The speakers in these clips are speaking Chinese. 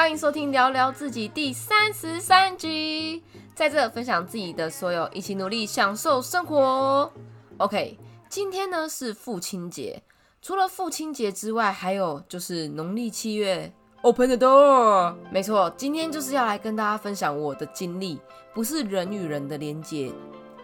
欢迎收听聊聊自己第三十三集，在这分享自己的所有，一起努力享受生活。OK，今天呢是父亲节，除了父亲节之外，还有就是农历七月，Open the door。没错，今天就是要来跟大家分享我的经历，不是人与人的连接，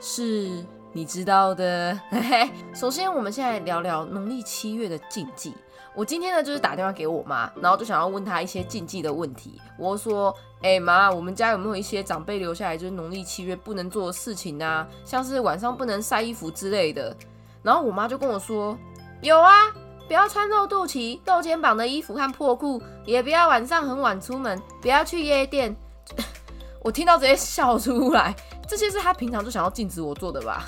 是你知道的。首先我们现在聊聊农历七月的禁忌。我今天呢，就是打电话给我妈，然后就想要问她一些禁忌的问题。我说：“哎妈，我们家有没有一些长辈留下来就是农历七月不能做的事情啊？像是晚上不能晒衣服之类的。”然后我妈就跟我说：“有啊，不要穿露肚脐、露肩膀的衣服和破裤，也不要晚上很晚出门，不要去夜店。”我听到直接笑出来。这些是她平常就想要禁止我做的吧？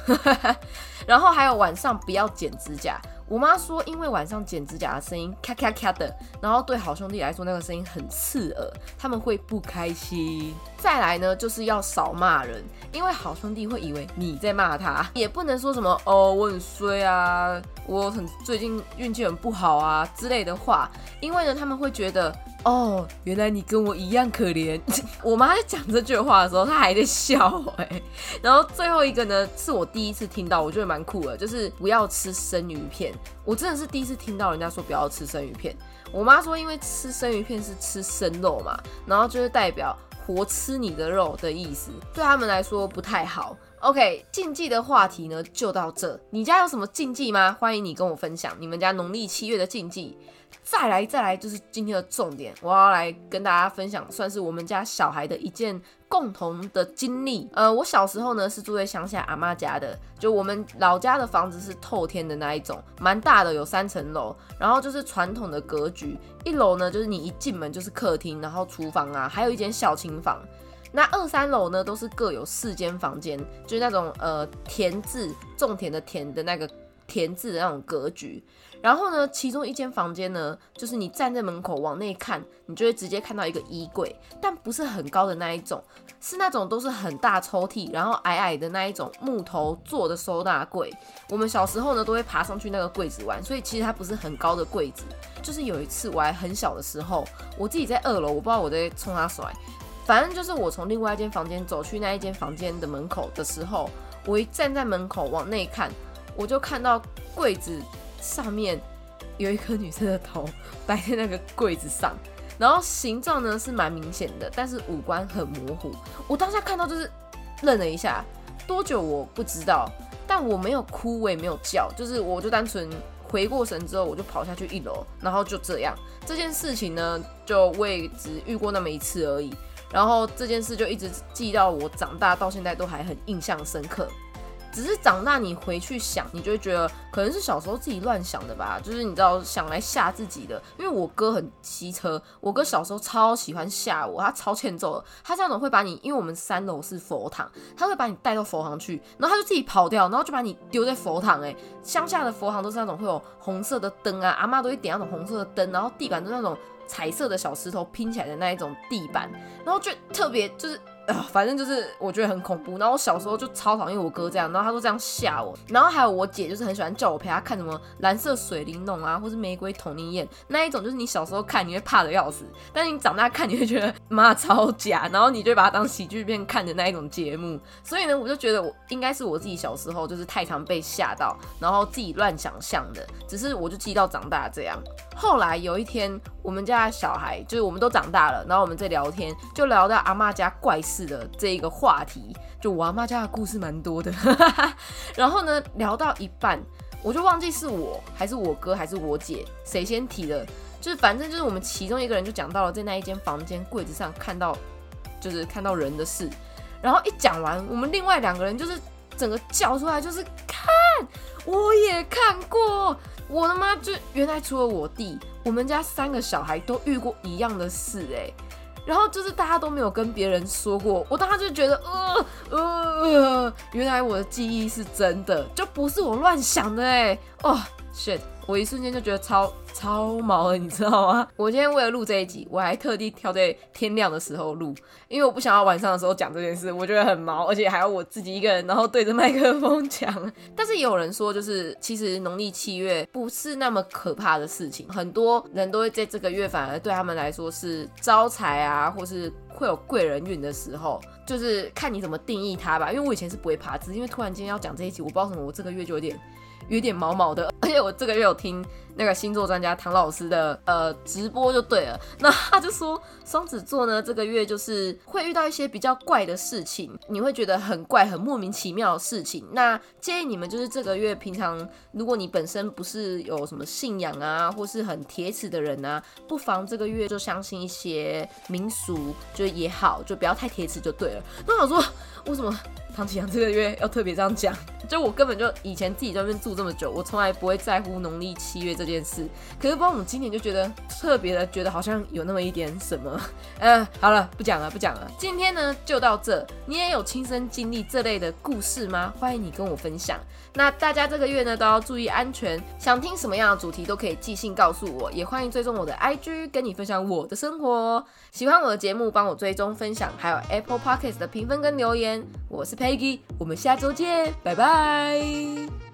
然后还有晚上不要剪指甲。我妈说，因为晚上剪指甲的声音咔咔咔的，然后对好兄弟来说那个声音很刺耳，他们会不开心。再来呢，就是要少骂人，因为好兄弟会以为你在骂他，也不能说什么哦我很衰啊，我很最近运气很不好啊之类的话，因为呢他们会觉得。哦，原来你跟我一样可怜。我妈在讲这句话的时候，她还在笑哎。然后最后一个呢，是我第一次听到，我觉得蛮酷的，就是不要吃生鱼片。我真的是第一次听到人家说不要吃生鱼片。我妈说，因为吃生鱼片是吃生肉嘛，然后就是代表活吃你的肉的意思，对他们来说不太好。OK，禁忌的话题呢就到这。你家有什么禁忌吗？欢迎你跟我分享你们家农历七月的禁忌。再来，再来，就是今天的重点，我要来跟大家分享，算是我们家小孩的一件共同的经历。呃，我小时候呢是住在乡下阿妈家的，就我们老家的房子是透天的那一种，蛮大的，有三层楼，然后就是传统的格局，一楼呢就是你一进门就是客厅，然后厨房啊，还有一间小琴房。那二三楼呢，都是各有四间房间，就是那种呃田字种田的田的那个田字的那种格局。然后呢，其中一间房间呢，就是你站在门口往内看，你就会直接看到一个衣柜，但不是很高的那一种，是那种都是很大抽屉，然后矮矮的那一种木头做的收纳柜。我们小时候呢，都会爬上去那个柜子玩，所以其实它不是很高的柜子。就是有一次我还很小的时候，我自己在二楼，我不知道我在冲他甩。反正就是我从另外一间房间走去那一间房间的门口的时候，我一站在门口往内看，我就看到柜子上面有一颗女生的头摆在那个柜子上，然后形状呢是蛮明显的，但是五官很模糊。我当下看到就是愣了一下，多久我不知道，但我没有哭，我也没有叫，就是我就单纯回过神之后，我就跑下去一楼，然后就这样。这件事情呢，就未只遇过那么一次而已。然后这件事就一直记到我长大到现在都还很印象深刻。只是长大你回去想，你就会觉得可能是小时候自己乱想的吧，就是你知道想来吓自己的。因为我哥很机车，我哥小时候超喜欢吓我，他超欠揍的。他这种会把你，因为我们三楼是佛堂，他会把你带到佛堂去，然后他就自己跑掉，然后就把你丢在佛堂。哎，乡下的佛堂都是那种会有红色的灯啊，阿妈都会点那种红色的灯，然后地板都那种。彩色的小石头拼起来的那一种地板，然后就特别就是。啊，反正就是我觉得很恐怖。然后我小时候就超讨厌我哥这样，然后他都这样吓我。然后还有我姐，就是很喜欢叫我陪她看什么蓝色水灵珑啊，或是玫瑰童年宴那一种，就是你小时候看你会怕的要死，但是你长大看你会觉得妈超假，然后你就把它当喜剧片看的那一种节目。所以呢，我就觉得我应该是我自己小时候就是太常被吓到，然后自己乱想象的。只是我就记到长大这样。后来有一天，我们家小孩就是我们都长大了，然后我们在聊天，就聊到阿妈家怪事。的这一个话题，就我阿妈家的故事蛮多的。然后呢，聊到一半，我就忘记是我还是我哥还是我姐谁先提的，就是反正就是我们其中一个人就讲到了在那一间房间柜子上看到，就是看到人的事。然后一讲完，我们另外两个人就是整个叫出来，就是看我也看过，我的妈！就原来除了我弟，我们家三个小孩都遇过一样的事，哎。然后就是大家都没有跟别人说过，我当时就觉得，呃呃，原来我的记忆是真的，就不是我乱想的哎，哦，shit，我一瞬间就觉得超超毛了，你知道吗？我今天为了录这一集，我还特地挑在天亮的时候录，因为我不想要晚上的时候讲这件事，我觉得很毛，而且还要我自己一个人，然后对着麦克风讲。但是也有人说，就是其实农历七月不是那么可怕的事情，很多人都会在这个月反而对他们来说是招财啊，或是会有贵人运的时候，就是看你怎么定义它吧。因为我以前是不会爬字，因为突然间要讲这一集，我不知道什么，我这个月就有点。有点毛毛的，而且我这个月有听那个星座专家唐老师的呃直播就对了，那他就说双子座呢这个月就是会遇到一些比较怪的事情，你会觉得很怪、很莫名其妙的事情。那建议你们就是这个月平常，如果你本身不是有什么信仰啊，或是很铁齿的人啊，不妨这个月就相信一些民俗，就也好，就不要太铁齿就对了。那我说为什么？唐启阳这个月要特别这样讲，就我根本就以前自己在那边住这么久，我从来不会在乎农历七月这件事。可是帮我们今年就觉得特别的，觉得好像有那么一点什么。嗯，好了，不讲了，不讲了。今天呢就到这。你也有亲身经历这类的故事吗？欢迎你跟我分享。那大家这个月呢都要注意安全。想听什么样的主题都可以寄信告诉我，也欢迎追踪我的 IG，跟你分享我的生活。喜欢我的节目，帮我追踪分享，还有 Apple Podcast 的评分跟留言。我是 eggy 我们下周见，拜拜。